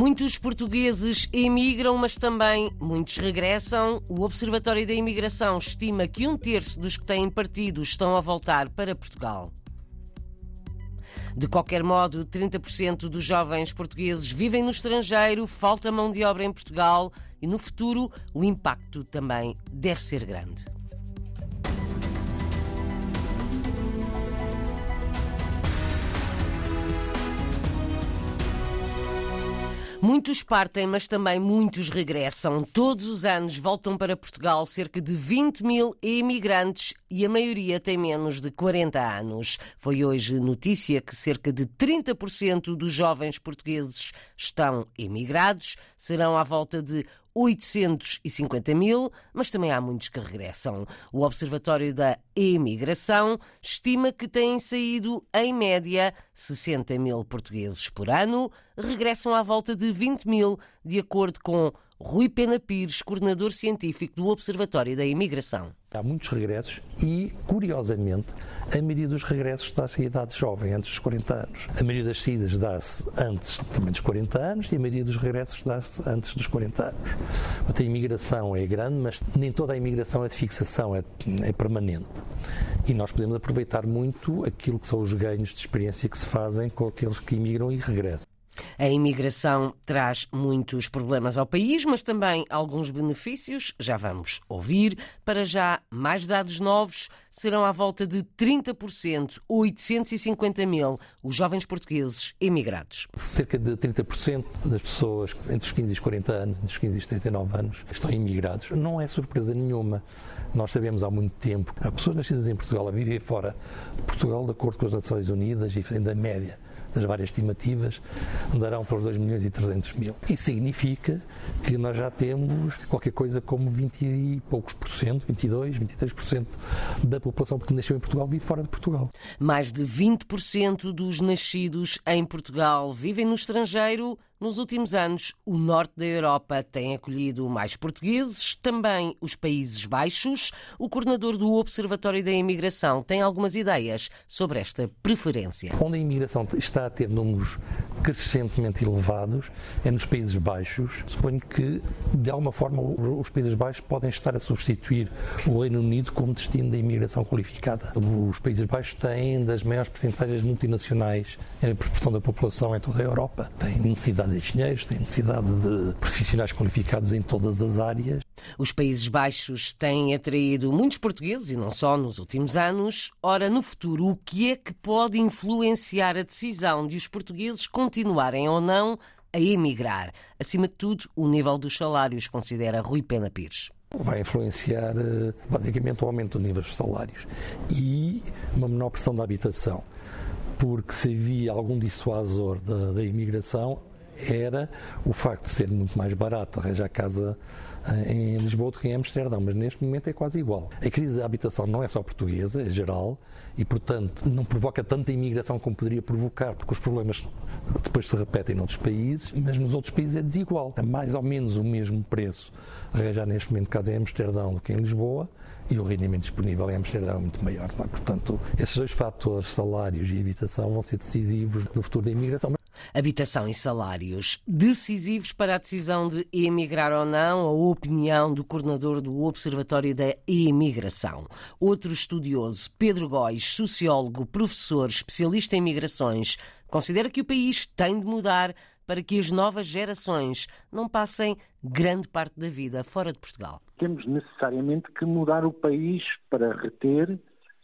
Muitos portugueses emigram, mas também muitos regressam. O Observatório da Imigração estima que um terço dos que têm partido estão a voltar para Portugal. De qualquer modo, 30% dos jovens portugueses vivem no estrangeiro, falta mão de obra em Portugal e no futuro o impacto também deve ser grande. Muitos partem, mas também muitos regressam. Todos os anos voltam para Portugal cerca de 20 mil imigrantes e a maioria tem menos de 40 anos. Foi hoje notícia que cerca de 30% dos jovens portugueses estão emigrados. Serão à volta de 850 mil, mas também há muitos que regressam. O Observatório da Emigração estima que têm saído, em média, 60 mil portugueses por ano, regressam à volta de 20 mil, de acordo com Rui Pena Pires, coordenador científico do Observatório da Imigração. Há muitos regressos e, curiosamente, a maioria dos regressos dá-se à idade jovem, antes dos 40 anos. A maioria das saídas dá-se antes também dos 40 anos e a maioria dos regressos dá-se antes dos 40 anos. a imigração é grande, mas nem toda a imigração é de fixação, é, é permanente. E nós podemos aproveitar muito aquilo que são os ganhos de experiência que se fazem com aqueles que imigram e regressam. A imigração traz muitos problemas ao país, mas também alguns benefícios. Já vamos ouvir. Para já, mais dados novos serão à volta de 30%, 850 mil, os jovens portugueses emigrados. Cerca de 30% das pessoas entre os 15 e os 40 anos, entre os 15 e os 39 anos, estão imigrados. Não é surpresa nenhuma. Nós sabemos há muito tempo há pessoas nascidas em Portugal a viver fora de Portugal, de acordo com as Nações Unidas e da média das várias estimativas, andarão para os 2 milhões e 300 mil. Isso significa que nós já temos qualquer coisa como 20 e poucos por cento, 22, 23 por cento da população que nasceu em Portugal vive fora de Portugal. Mais de 20% dos nascidos em Portugal vivem no estrangeiro nos últimos anos, o norte da Europa tem acolhido mais portugueses, também os Países Baixos. O coordenador do Observatório da Imigração tem algumas ideias sobre esta preferência. Onde a imigração está a ter números crescentemente elevados é nos Países Baixos. Suponho que, de alguma forma, os Países Baixos podem estar a substituir o Reino Unido como destino da imigração qualificada. Os Países Baixos têm das maiores percentagens multinacionais em proporção da população em toda a Europa. Têm necessidade de engenheiros, tem necessidade de profissionais qualificados em todas as áreas. Os Países Baixos têm atraído muitos portugueses e não só nos últimos anos. Ora, no futuro, o que é que pode influenciar a decisão de os portugueses continuarem ou não a emigrar? Acima de tudo, o nível dos salários, considera Rui Pena Pires vai influenciar eh, basicamente o aumento do nível dos salários e uma menor pressão da habitação, porque se havia algum dissuasor da, da imigração, era o facto de ser muito mais barato arranjar casa eh, em Lisboa do que em Amsterdão, mas neste momento é quase igual. A crise da habitação não é só portuguesa, é geral e, portanto, não provoca tanta imigração como poderia provocar, porque os problemas depois se repetem noutros países, mas nos outros países é desigual. É mais ou menos o mesmo preço arranjar neste momento casa em Amsterdão do que em Lisboa e o rendimento disponível em Amsterdão é muito maior. É? Portanto, esses dois fatores, salários e habitação, vão ser decisivos no futuro da imigração. Habitação e salários decisivos para a decisão de emigrar ou não, a opinião do coordenador do Observatório da Imigração. Outro estudioso, Pedro Góis, sociólogo, professor, especialista em migrações, considera que o país tem de mudar para que as novas gerações não passem grande parte da vida fora de Portugal. Temos necessariamente que mudar o país para reter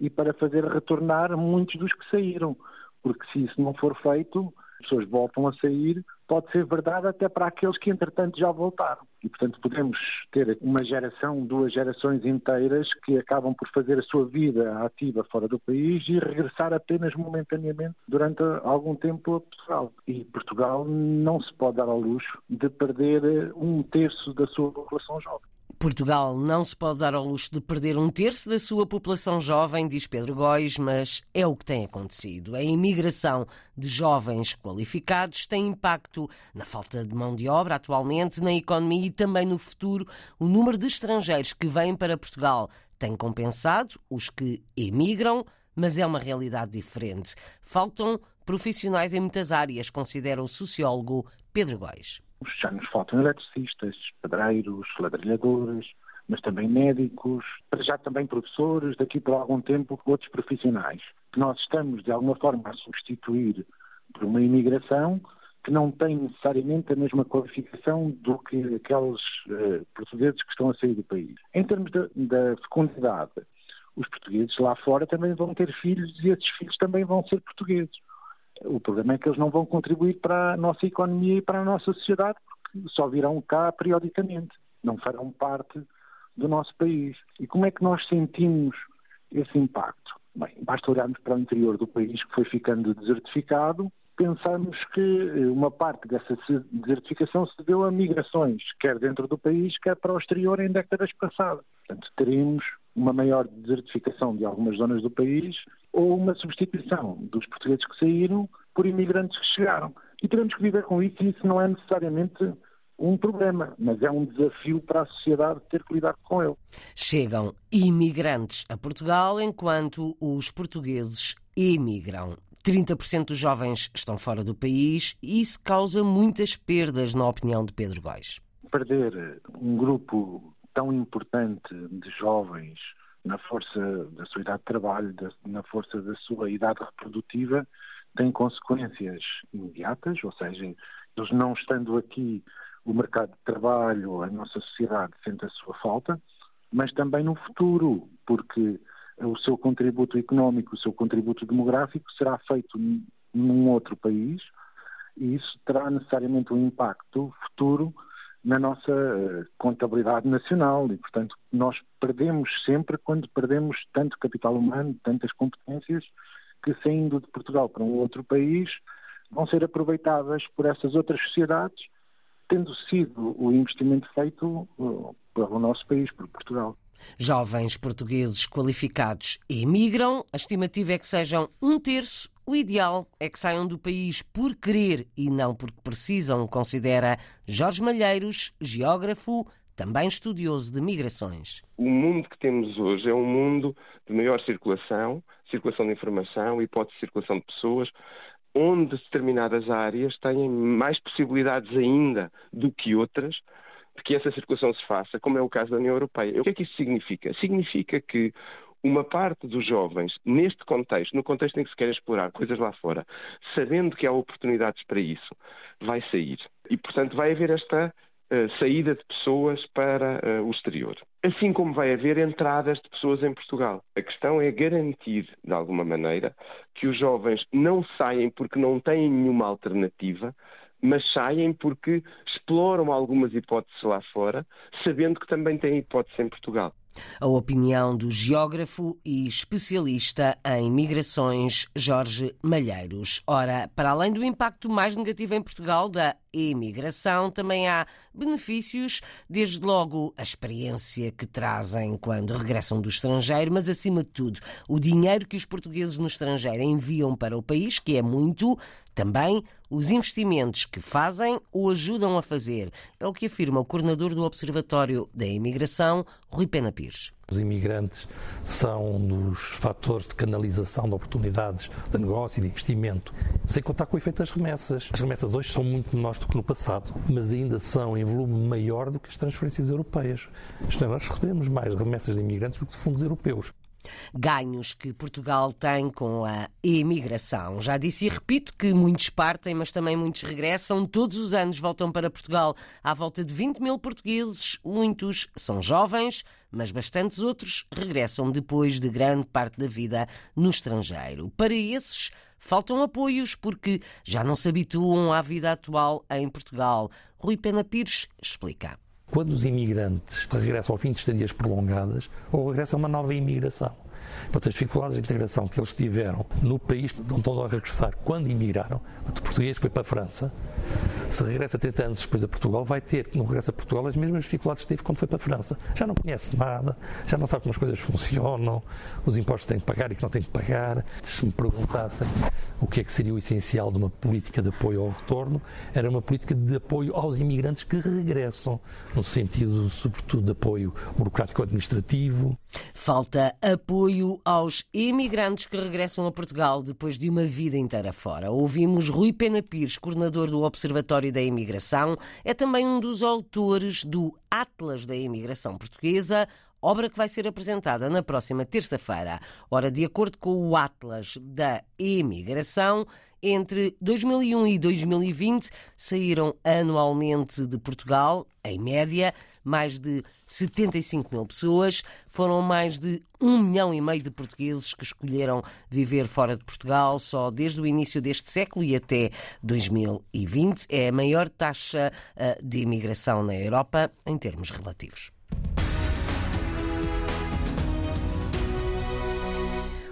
e para fazer retornar muitos dos que saíram, porque se isso não for feito, pessoas voltam a sair, pode ser verdade até para aqueles que entretanto já voltaram. E portanto podemos ter uma geração, duas gerações inteiras que acabam por fazer a sua vida ativa fora do país e regressar apenas momentaneamente durante algum tempo a Portugal. E Portugal não se pode dar ao luxo de perder um terço da sua população jovem. Portugal não se pode dar ao luxo de perder um terço da sua população jovem, diz Pedro Góis, mas é o que tem acontecido. A imigração de jovens qualificados tem impacto na falta de mão de obra atualmente, na economia e também no futuro. O número de estrangeiros que vêm para Portugal tem compensado os que emigram, mas é uma realidade diferente. Faltam profissionais em muitas áreas, considera o sociólogo Pedro Góis. Já nos faltam eletricistas, pedreiros, ladrilhadores, mas também médicos, para já também professores, daqui por algum tempo outros profissionais. Nós estamos, de alguma forma, a substituir por uma imigração que não tem necessariamente a mesma qualificação do que aqueles uh, portugueses que estão a sair do país. Em termos da fecundidade, os portugueses lá fora também vão ter filhos e esses filhos também vão ser portugueses. O problema é que eles não vão contribuir para a nossa economia e para a nossa sociedade porque só virão cá periodicamente, não farão parte do nosso país. E como é que nós sentimos esse impacto? Bem, basta olharmos para o interior do país que foi ficando desertificado pensamos que eh, uma parte dessa desertificação se deu a migrações, quer dentro do país, quer para o exterior em décadas passadas. Portanto, teríamos uma maior desertificação de algumas zonas do país ou uma substituição dos portugueses que saíram por imigrantes que chegaram. E teremos que viver com isso e isso não é necessariamente um problema, mas é um desafio para a sociedade ter que lidar com ele. Chegam imigrantes a Portugal enquanto os portugueses emigram. 30% dos jovens estão fora do país e isso causa muitas perdas, na opinião de Pedro Góis. Perder um grupo tão importante de jovens na força da sua idade de trabalho, na força da sua idade reprodutiva, tem consequências imediatas, ou seja, eles não estando aqui, o mercado de trabalho, a nossa sociedade sente a sua falta, mas também no futuro, porque o seu contributo económico, o seu contributo demográfico será feito num outro país e isso terá necessariamente um impacto futuro na nossa eh, contabilidade nacional e, portanto, nós perdemos sempre quando perdemos tanto capital humano, tantas competências que saindo de Portugal para um outro país vão ser aproveitadas por essas outras sociedades, tendo sido o investimento feito eh, pelo nosso país, por Portugal. Jovens portugueses qualificados emigram, a estimativa é que sejam um terço. O ideal é que saiam do país por querer e não porque precisam, considera Jorge Malheiros, geógrafo, também estudioso de migrações. O mundo que temos hoje é um mundo de maior circulação, circulação de informação, hipótese de circulação de pessoas, onde determinadas áreas têm mais possibilidades ainda do que outras de que essa circulação se faça, como é o caso da União Europeia. O que é que isso significa? Significa que uma parte dos jovens, neste contexto, no contexto em que se quer explorar coisas lá fora, sabendo que há oportunidades para isso, vai sair. E, portanto, vai haver esta uh, saída de pessoas para uh, o exterior. Assim como vai haver entradas de pessoas em Portugal. A questão é garantir, de alguma maneira, que os jovens não saem porque não têm nenhuma alternativa, mas saem porque exploram algumas hipóteses lá fora, sabendo que também têm hipóteses em Portugal. A opinião do geógrafo e especialista em migrações Jorge Malheiros. Ora, para além do impacto mais negativo em Portugal da imigração, também há benefícios, desde logo a experiência que trazem quando regressam do estrangeiro, mas acima de tudo, o dinheiro que os portugueses no estrangeiro enviam para o país, que é muito, também os investimentos que fazem ou ajudam a fazer. É o que afirma o coordenador do Observatório da Imigração, Rui Pena Pires. Os imigrantes são um dos fatores de canalização de oportunidades de negócio e de investimento, sem contar com o efeito das remessas. As remessas hoje são muito menores do que no passado, mas ainda são em volume maior do que as transferências europeias. Nós recebemos mais remessas de imigrantes do que de fundos europeus ganhos que Portugal tem com a imigração. Já disse e repito que muitos partem, mas também muitos regressam. Todos os anos voltam para Portugal à volta de 20 mil portugueses. Muitos são jovens, mas bastantes outros regressam depois de grande parte da vida no estrangeiro. Para esses, faltam apoios porque já não se habituam à vida atual em Portugal. Rui Pena Pires explica. Quando os imigrantes regressam ao fim de estadias prolongadas, ou regressam a uma nova imigração. Portanto, as dificuldades de integração que eles tiveram no país onde estão a regressar quando imigraram, o português foi para a França, se regressa 30 anos depois a Portugal, vai ter, no regresso a Portugal, as mesmas dificuldades que teve quando foi para a França. Já não conhece nada, já não sabe como as coisas funcionam, os impostos têm que pagar e que não têm que pagar. Se me perguntassem o que é que seria o essencial de uma política de apoio ao retorno, era uma política de apoio aos imigrantes que regressam, no sentido, sobretudo, de apoio burocrático-administrativo. Falta apoio aos imigrantes que regressam a Portugal depois de uma vida inteira fora. Ouvimos Rui Pena Pires, coordenador do Observatório História da Imigração. É também um dos autores do Atlas da Imigração Portuguesa, obra que vai ser apresentada na próxima terça-feira. Ora, de acordo com o Atlas da Imigração, entre 2001 e 2020 saíram anualmente de Portugal, em média, mais de 75 mil pessoas. Foram mais de um milhão e meio de portugueses que escolheram viver fora de Portugal só desde o início deste século e até 2020. É a maior taxa eh, de imigração na Europa em termos relativos.